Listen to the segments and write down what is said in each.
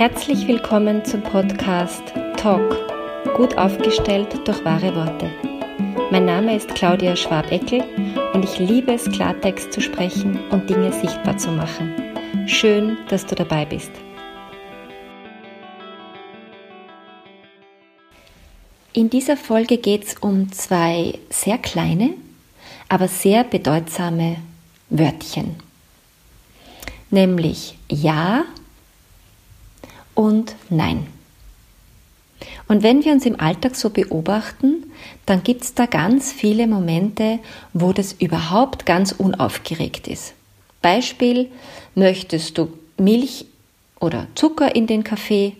Herzlich willkommen zum Podcast Talk, gut aufgestellt durch wahre Worte. Mein Name ist Claudia Schwabeckel und ich liebe es, Klartext zu sprechen und Dinge sichtbar zu machen. Schön, dass du dabei bist. In dieser Folge geht es um zwei sehr kleine, aber sehr bedeutsame Wörtchen, nämlich Ja und Nein. Und wenn wir uns im Alltag so beobachten, dann gibt es da ganz viele Momente, wo das überhaupt ganz unaufgeregt ist. Beispiel, möchtest du Milch oder Zucker in den Kaffee?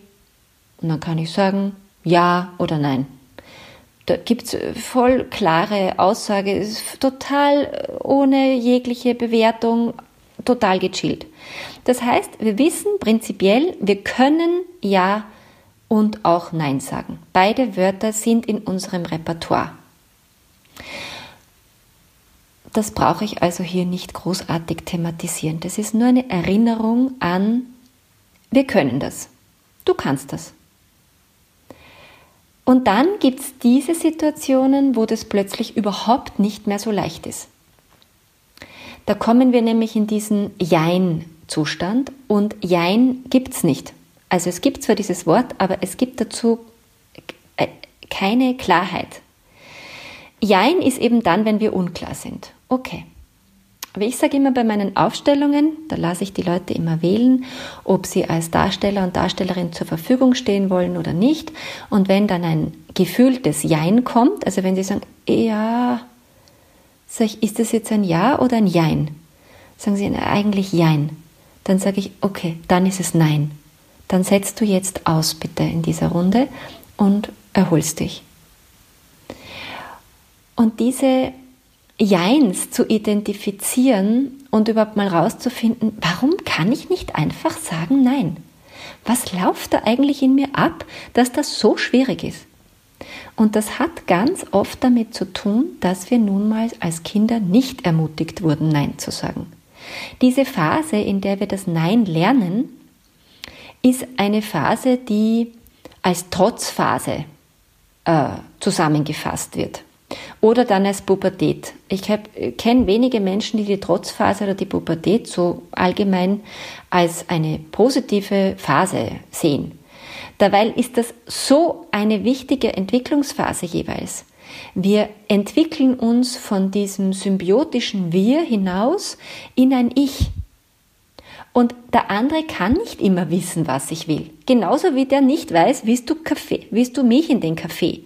Und dann kann ich sagen, ja oder nein. Da gibt es voll klare Aussage, ist total ohne jegliche Bewertung, total gechillt. Das heißt, wir wissen prinzipiell, wir können Ja und auch Nein sagen. Beide Wörter sind in unserem Repertoire. Das brauche ich also hier nicht großartig thematisieren. Das ist nur eine Erinnerung an, wir können das. Du kannst das. Und dann gibt es diese Situationen, wo das plötzlich überhaupt nicht mehr so leicht ist. Da kommen wir nämlich in diesen Jein-Zustand und Jein gibt es nicht. Also es gibt zwar dieses Wort, aber es gibt dazu äh, keine Klarheit. Jein ist eben dann, wenn wir unklar sind. Okay. Aber ich sage immer bei meinen Aufstellungen, da lasse ich die Leute immer wählen, ob sie als Darsteller und Darstellerin zur Verfügung stehen wollen oder nicht. Und wenn dann ein gefühltes Jein kommt, also wenn sie sagen, ja, Sag ich, ist das jetzt ein Ja oder ein Jein? Sagen sie eigentlich Jein. Dann sage ich, okay, dann ist es Nein. Dann setzt du jetzt aus bitte in dieser Runde und erholst dich. Und diese Jeins zu identifizieren und überhaupt mal rauszufinden, warum kann ich nicht einfach sagen Nein? Was läuft da eigentlich in mir ab, dass das so schwierig ist? Und das hat ganz oft damit zu tun, dass wir nun mal als Kinder nicht ermutigt wurden, Nein zu sagen. Diese Phase, in der wir das Nein lernen, ist eine Phase, die als Trotzphase äh, zusammengefasst wird. Oder dann als Pubertät. Ich kenne wenige Menschen, die die Trotzphase oder die Pubertät so allgemein als eine positive Phase sehen. Dabei ist das so eine wichtige Entwicklungsphase jeweils. Wir entwickeln uns von diesem symbiotischen Wir hinaus in ein Ich. Und der andere kann nicht immer wissen, was ich will. Genauso wie der nicht weiß, willst du Kaffee, willst du Milch in den Kaffee.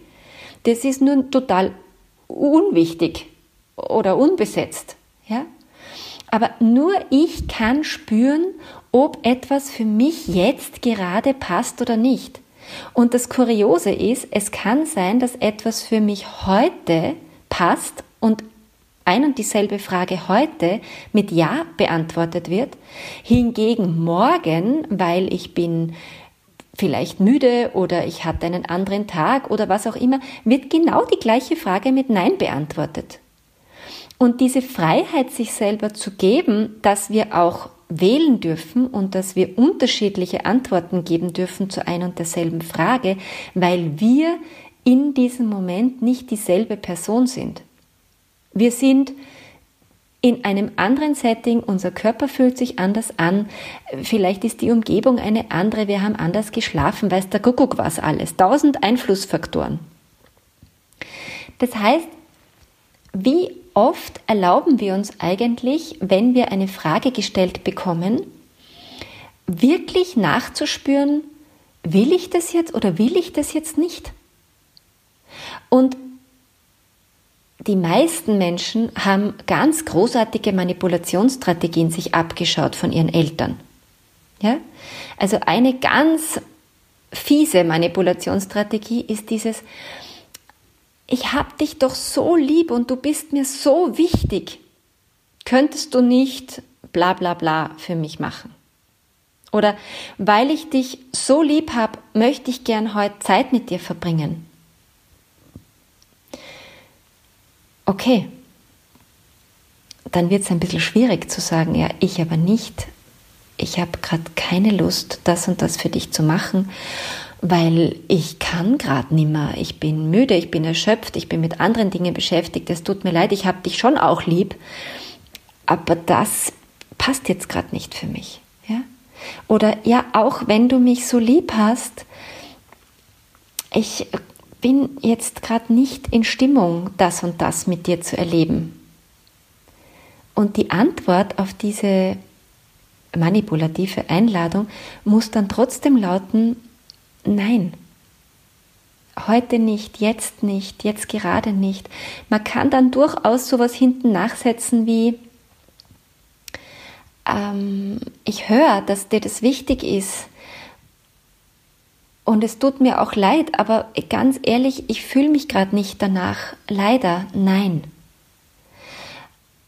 Das ist nur total unwichtig oder unbesetzt. Ja? Aber nur ich kann spüren, ob etwas für mich jetzt gerade passt oder nicht. Und das Kuriose ist, es kann sein, dass etwas für mich heute passt und ein und dieselbe Frage heute mit Ja beantwortet wird, hingegen morgen, weil ich bin vielleicht müde oder ich hatte einen anderen Tag oder was auch immer, wird genau die gleiche Frage mit Nein beantwortet. Und diese Freiheit, sich selber zu geben, dass wir auch wählen dürfen und dass wir unterschiedliche Antworten geben dürfen zu ein und derselben Frage, weil wir in diesem Moment nicht dieselbe Person sind. Wir sind in einem anderen Setting, unser Körper fühlt sich anders an, vielleicht ist die Umgebung eine andere, wir haben anders geschlafen, weiß der Kuckuck was alles, tausend Einflussfaktoren. Das heißt, wie oft erlauben wir uns eigentlich, wenn wir eine Frage gestellt bekommen, wirklich nachzuspüren, will ich das jetzt oder will ich das jetzt nicht? Und die meisten Menschen haben ganz großartige Manipulationsstrategien sich abgeschaut von ihren Eltern. Ja? Also eine ganz fiese Manipulationsstrategie ist dieses, ich hab dich doch so lieb und du bist mir so wichtig. Könntest du nicht bla bla bla für mich machen? Oder weil ich dich so lieb habe, möchte ich gern heute Zeit mit dir verbringen. Okay, dann wird es ein bisschen schwierig zu sagen, ja, ich aber nicht. ich habe gerade keine Lust, das und das für dich zu machen, weil ich kann gerade nimmer. Ich bin müde, ich bin erschöpft, ich bin mit anderen Dingen beschäftigt. Es tut mir leid, ich habe dich schon auch lieb, aber das passt jetzt gerade nicht für mich. Ja? Oder ja, auch wenn du mich so lieb hast, ich bin jetzt gerade nicht in Stimmung, das und das mit dir zu erleben. Und die Antwort auf diese manipulative Einladung muss dann trotzdem lauten, nein, heute nicht, jetzt nicht, jetzt gerade nicht. Man kann dann durchaus sowas hinten nachsetzen wie, ähm, ich höre, dass dir das wichtig ist. Und es tut mir auch leid, aber ganz ehrlich, ich fühle mich gerade nicht danach. Leider, nein.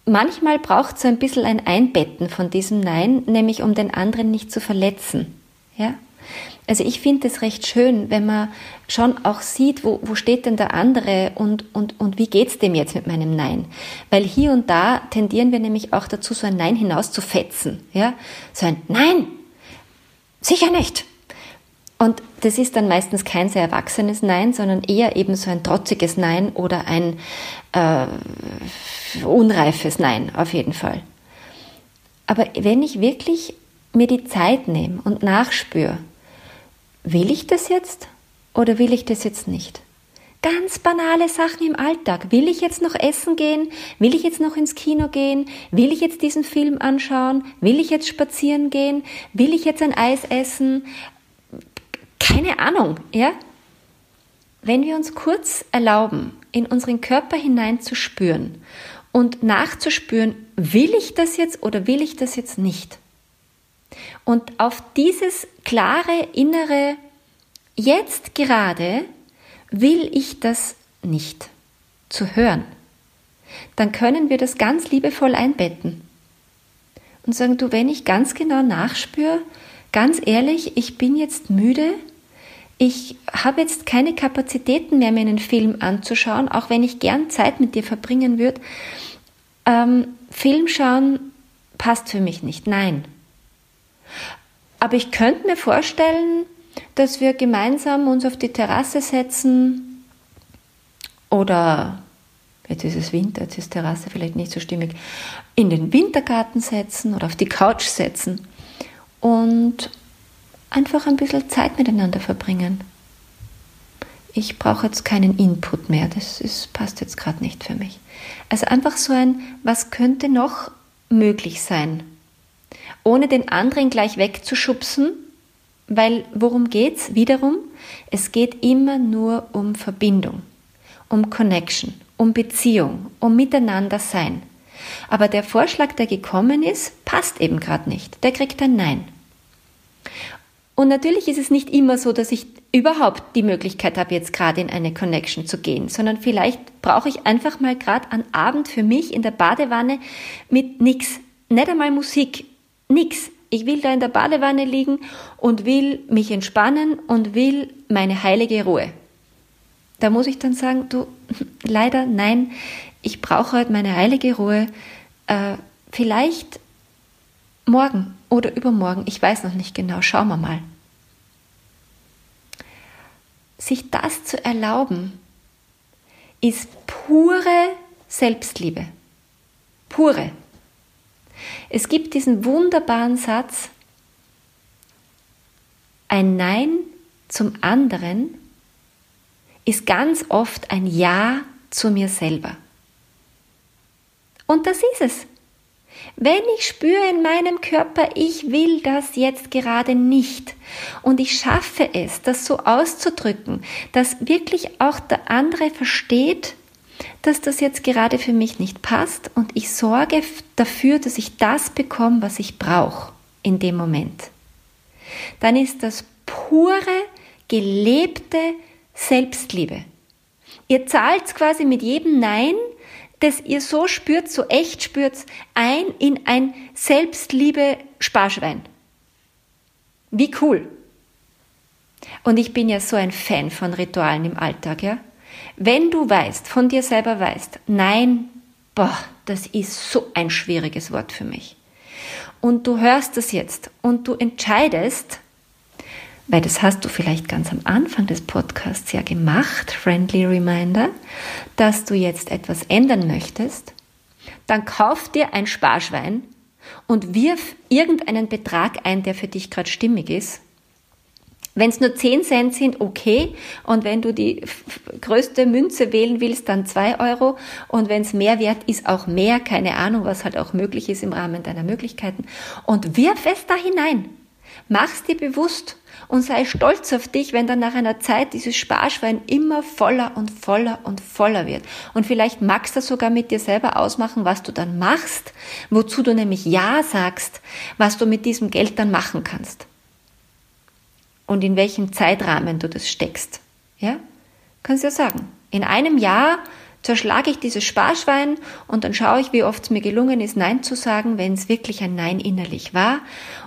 Manchmal braucht es so ein bisschen ein Einbetten von diesem Nein, nämlich um den anderen nicht zu verletzen. Ja? Also ich finde es recht schön, wenn man schon auch sieht, wo, wo steht denn der andere und, und, und wie geht's dem jetzt mit meinem Nein? Weil hier und da tendieren wir nämlich auch dazu, so ein Nein hinaus zu fetzen. Ja? So ein Nein! Sicher nicht! Und das ist dann meistens kein sehr erwachsenes Nein, sondern eher eben so ein trotziges Nein oder ein äh, unreifes Nein auf jeden Fall. Aber wenn ich wirklich mir die Zeit nehme und nachspüre, will ich das jetzt oder will ich das jetzt nicht? Ganz banale Sachen im Alltag. Will ich jetzt noch essen gehen? Will ich jetzt noch ins Kino gehen? Will ich jetzt diesen Film anschauen? Will ich jetzt spazieren gehen? Will ich jetzt ein Eis essen? Keine Ahnung, ja? Wenn wir uns kurz erlauben, in unseren Körper hineinzuspüren und nachzuspüren, will ich das jetzt oder will ich das jetzt nicht? Und auf dieses klare innere Jetzt gerade will ich das nicht zu hören. Dann können wir das ganz liebevoll einbetten und sagen, du, wenn ich ganz genau nachspüre, ganz ehrlich, ich bin jetzt müde, ich habe jetzt keine Kapazitäten mehr, mir einen Film anzuschauen, auch wenn ich gern Zeit mit dir verbringen würde. Ähm, Film schauen passt für mich nicht. Nein, aber ich könnte mir vorstellen, dass wir gemeinsam uns auf die Terrasse setzen oder jetzt ist es Winter, jetzt ist Terrasse vielleicht nicht so stimmig, in den Wintergarten setzen oder auf die Couch setzen und einfach ein bisschen Zeit miteinander verbringen. Ich brauche jetzt keinen Input mehr, das ist, passt jetzt gerade nicht für mich. Also einfach so ein, was könnte noch möglich sein? Ohne den anderen gleich wegzuschubsen, weil worum geht's? Wiederum, es geht immer nur um Verbindung, um Connection, um Beziehung, um Miteinander sein. Aber der Vorschlag, der gekommen ist, passt eben gerade nicht. Der kriegt ein Nein. Und natürlich ist es nicht immer so, dass ich überhaupt die Möglichkeit habe, jetzt gerade in eine Connection zu gehen, sondern vielleicht brauche ich einfach mal gerade einen Abend für mich in der Badewanne mit nichts, nicht einmal Musik, Nix. Ich will da in der Badewanne liegen und will mich entspannen und will meine heilige Ruhe. Da muss ich dann sagen, du, leider nein, ich brauche heute meine heilige Ruhe. Äh, vielleicht morgen oder übermorgen, ich weiß noch nicht genau, schauen wir mal. Sich das zu erlauben, ist pure Selbstliebe. Pure. Es gibt diesen wunderbaren Satz, ein Nein zum anderen ist ganz oft ein Ja zu mir selber. Und das ist es. Wenn ich spüre in meinem Körper, ich will das jetzt gerade nicht und ich schaffe es, das so auszudrücken, dass wirklich auch der andere versteht, dass das jetzt gerade für mich nicht passt und ich sorge dafür, dass ich das bekomme, was ich brauche in dem Moment. Dann ist das pure, gelebte Selbstliebe. Ihr zahlt quasi mit jedem Nein, das ihr so spürt, so echt spürt, ein in ein Selbstliebe-Sparschwein. Wie cool. Und ich bin ja so ein Fan von Ritualen im Alltag, ja. Wenn du weißt, von dir selber weißt, nein, boah, das ist so ein schwieriges Wort für mich. und du hörst es jetzt und du entscheidest, weil das hast du vielleicht ganz am Anfang des Podcasts ja gemacht, Friendly Reminder, dass du jetzt etwas ändern möchtest, dann kauf dir ein Sparschwein und wirf irgendeinen Betrag ein, der für dich gerade stimmig ist. Wenn es nur 10 Cent sind, okay. Und wenn du die größte Münze wählen willst, dann 2 Euro. Und wenn es mehr wert ist, auch mehr. Keine Ahnung, was halt auch möglich ist im Rahmen deiner Möglichkeiten. Und wirf es da hinein. Mach's dir bewusst und sei stolz auf dich, wenn dann nach einer Zeit dieses Sparschwein immer voller und voller und voller wird. Und vielleicht magst du sogar mit dir selber ausmachen, was du dann machst, wozu du nämlich Ja sagst, was du mit diesem Geld dann machen kannst. Und in welchem Zeitrahmen du das steckst. Ja? Kannst du ja sagen. In einem Jahr zerschlage ich dieses Sparschwein und dann schaue ich, wie oft es mir gelungen ist, Nein zu sagen, wenn es wirklich ein Nein innerlich war.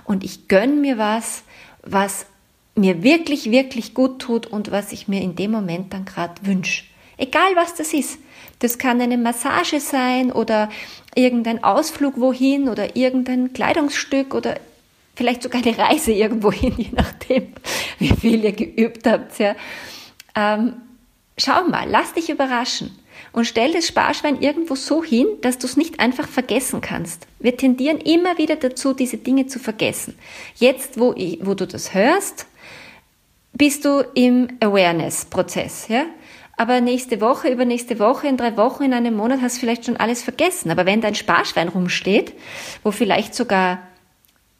Und ich gönne mir was, was mir wirklich, wirklich gut tut und was ich mir in dem Moment dann gerade wünsche. Egal was das ist. Das kann eine Massage sein oder irgendein Ausflug wohin oder irgendein Kleidungsstück oder vielleicht sogar eine Reise irgendwo hin, je nachdem, wie viel ihr geübt habt. Ja. Ähm, schau mal, lass dich überraschen und stell das Sparschwein irgendwo so hin, dass du es nicht einfach vergessen kannst. Wir tendieren immer wieder dazu, diese Dinge zu vergessen. Jetzt, wo, ich, wo du das hörst, bist du im Awareness-Prozess, ja? Aber nächste Woche, übernächste Woche, in drei Wochen, in einem Monat hast du vielleicht schon alles vergessen. Aber wenn dein Sparschwein rumsteht, wo vielleicht sogar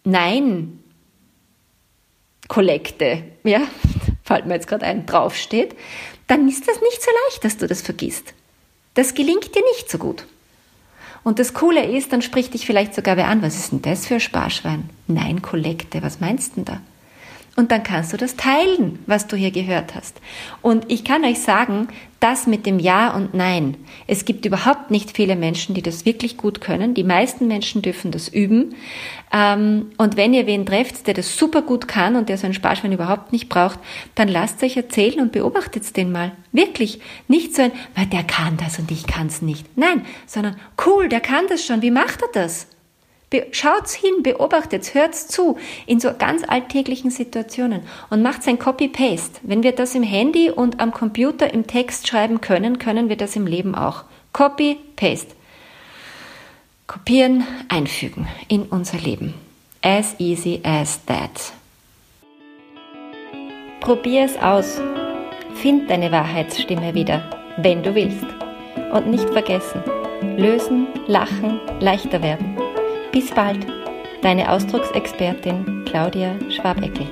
Nein Kollekte, ja, fällt mir jetzt gerade ein, draufsteht, dann ist das nicht so leicht, dass du das vergisst. Das gelingt dir nicht so gut. Und das Coole ist, dann spricht dich vielleicht sogar wer an, was ist denn das für ein Sparschwein? Nein, Kollekte, was meinst du denn da? Und dann kannst du das teilen, was du hier gehört hast. Und ich kann euch sagen, das mit dem Ja und Nein. Es gibt überhaupt nicht viele Menschen, die das wirklich gut können. Die meisten Menschen dürfen das üben. Ähm, und wenn ihr wen trefft, der das super gut kann und der so ein Sparschwein überhaupt nicht braucht, dann lasst euch erzählen und beobachtet den mal. Wirklich. Nicht so ein, weil der kann das und ich kann es nicht. Nein, sondern cool, der kann das schon. Wie macht er das? Schaut's hin, beobachtet's, hört's zu in so ganz alltäglichen Situationen und macht ein Copy-Paste. Wenn wir das im Handy und am Computer im Text schreiben können, können wir das im Leben auch. Copy-Paste. Kopieren, einfügen in unser Leben. As easy as that. Probier es aus. Find deine Wahrheitsstimme wieder, wenn du willst. Und nicht vergessen, lösen, lachen, leichter werden. Bis bald, deine Ausdrucksexpertin Claudia Schwabeckel.